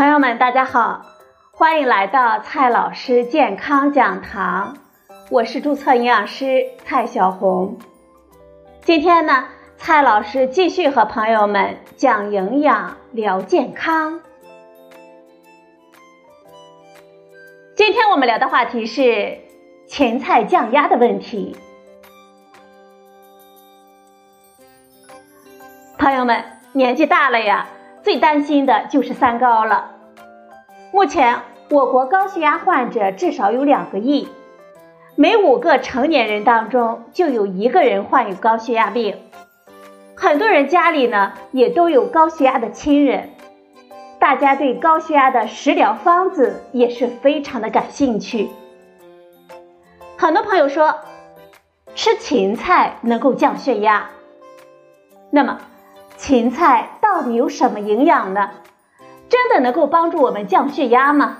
朋友们，大家好，欢迎来到蔡老师健康讲堂，我是注册营养师蔡小红。今天呢，蔡老师继续和朋友们讲营养、聊健康。今天我们聊的话题是芹菜降压的问题。朋友们，年纪大了呀。最担心的就是三高了。目前，我国高血压患者至少有两个亿，每五个成年人当中就有一个人患有高血压病。很多人家里呢也都有高血压的亲人，大家对高血压的食疗方子也是非常的感兴趣。很多朋友说，吃芹菜能够降血压，那么。芹菜到底有什么营养呢？真的能够帮助我们降血压吗？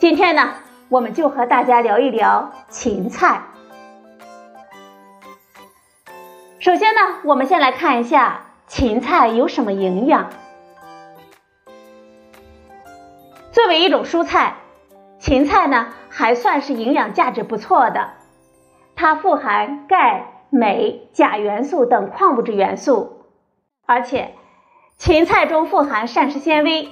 今天呢，我们就和大家聊一聊芹菜。首先呢，我们先来看一下芹菜有什么营养。作为一种蔬菜，芹菜呢还算是营养价值不错的，它富含钙、镁、钾元素等矿物质元素。而且，芹菜中富含膳食纤维，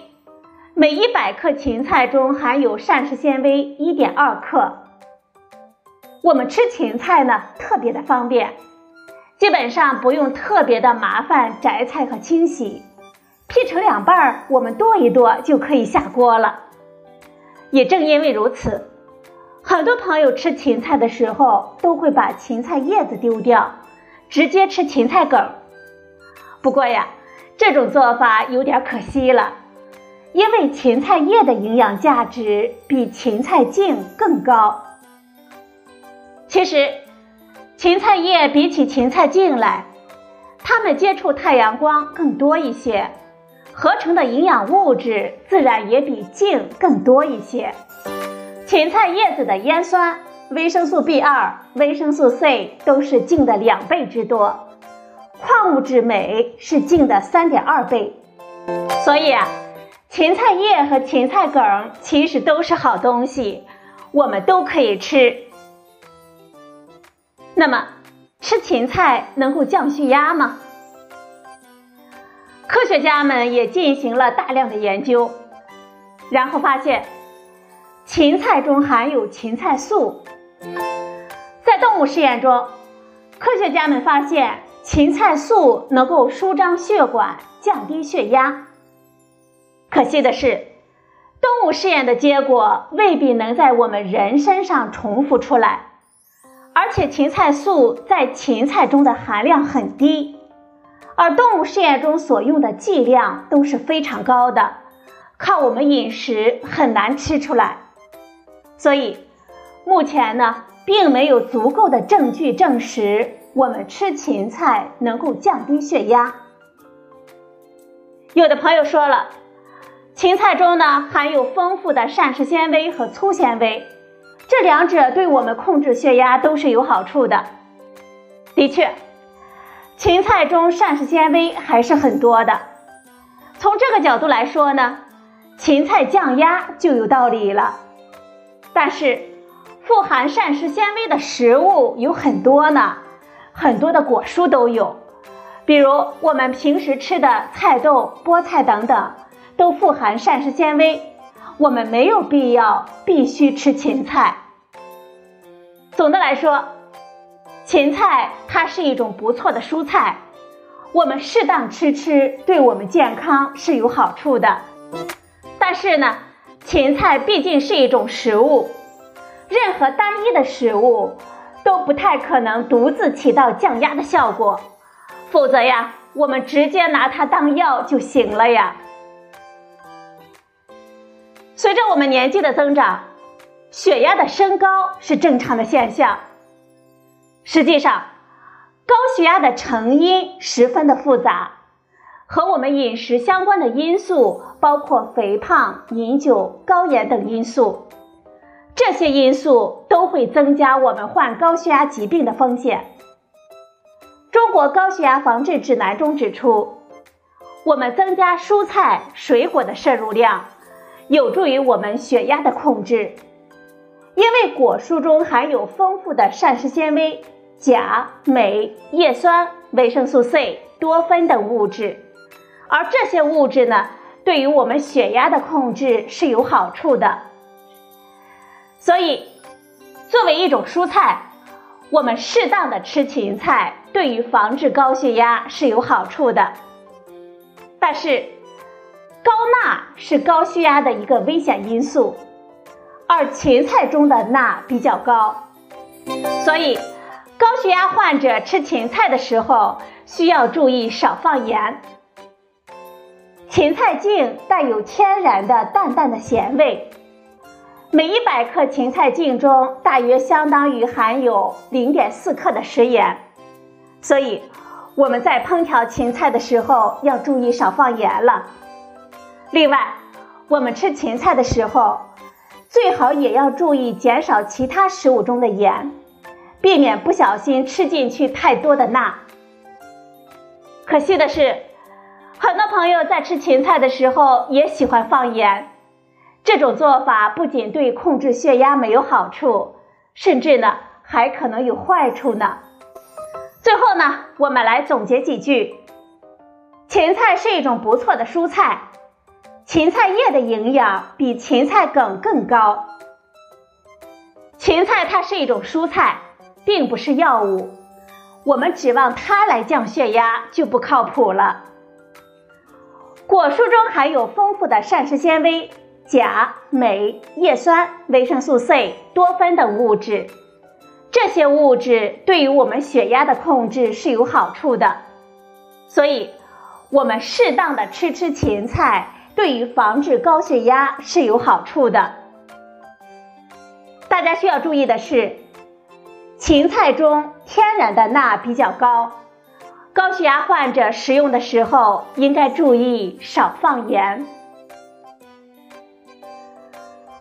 每一百克芹菜中含有膳食纤维一点二克。我们吃芹菜呢，特别的方便，基本上不用特别的麻烦摘菜和清洗，劈成两半，我们剁一剁就可以下锅了。也正因为如此，很多朋友吃芹菜的时候都会把芹菜叶子丢掉，直接吃芹菜梗。不过呀，这种做法有点可惜了，因为芹菜叶的营养价值比芹菜茎更高。其实，芹菜叶比起芹菜茎来，它们接触太阳光更多一些，合成的营养物质自然也比茎更多一些。芹菜叶子的烟酸、维生素 B 二、维生素 C 都是茎的两倍之多。矿物质镁是茎的三点二倍，所以啊，芹菜叶和芹菜梗其实都是好东西，我们都可以吃。那么，吃芹菜能够降血压吗？科学家们也进行了大量的研究，然后发现，芹菜中含有芹菜素。在动物实验中，科学家们发现。芹菜素能够舒张血管，降低血压。可惜的是，动物试验的结果未必能在我们人身上重复出来。而且，芹菜素在芹菜中的含量很低，而动物试验中所用的剂量都是非常高的，靠我们饮食很难吃出来。所以，目前呢，并没有足够的证据证实。我们吃芹菜能够降低血压。有的朋友说了，芹菜中呢含有丰富的膳食纤维和粗纤维，这两者对我们控制血压都是有好处的。的确，芹菜中膳食纤维还是很多的。从这个角度来说呢，芹菜降压就有道理了。但是，富含膳食纤维的食物有很多呢。很多的果蔬都有，比如我们平时吃的菜豆、菠菜等等，都富含膳食纤维。我们没有必要必须吃芹菜。总的来说，芹菜它是一种不错的蔬菜，我们适当吃吃，对我们健康是有好处的。但是呢，芹菜毕竟是一种食物，任何单一的食物。都不太可能独自起到降压的效果，否则呀，我们直接拿它当药就行了呀。随着我们年纪的增长，血压的升高是正常的现象。实际上，高血压的成因十分的复杂，和我们饮食相关的因素包括肥胖、饮酒、高盐等因素。这些因素都会增加我们患高血压疾病的风险。中国高血压防治指南中指出，我们增加蔬菜、水果的摄入量，有助于我们血压的控制。因为果蔬中含有丰富的膳食纤维、钾、镁、叶酸、维生素 C、多酚等物质，而这些物质呢，对于我们血压的控制是有好处的。所以，作为一种蔬菜，我们适当的吃芹菜，对于防治高血压是有好处的。但是，高钠是高血压的一个危险因素，而芹菜中的钠比较高，所以高血压患者吃芹菜的时候需要注意少放盐。芹菜茎带有天然的淡淡的咸味，每一百克芹菜茎中大约相当于含有零点四克的食盐，所以。我们在烹调芹菜的时候要注意少放盐了。另外，我们吃芹菜的时候，最好也要注意减少其他食物中的盐，避免不小心吃进去太多的钠。可惜的是，很多朋友在吃芹菜的时候也喜欢放盐，这种做法不仅对控制血压没有好处，甚至呢还可能有坏处呢。最后呢，我们来总结几句：芹菜是一种不错的蔬菜，芹菜叶的营养比芹菜梗更高。芹菜它是一种蔬菜，并不是药物，我们指望它来降血压就不靠谱了。果蔬中含有丰富的膳食纤维、钾、镁、叶酸、维生素 C、多酚等物质。这些物质对于我们血压的控制是有好处的，所以，我们适当的吃吃芹菜，对于防治高血压是有好处的。大家需要注意的是，芹菜中天然的钠比较高，高血压患者食用的时候应该注意少放盐。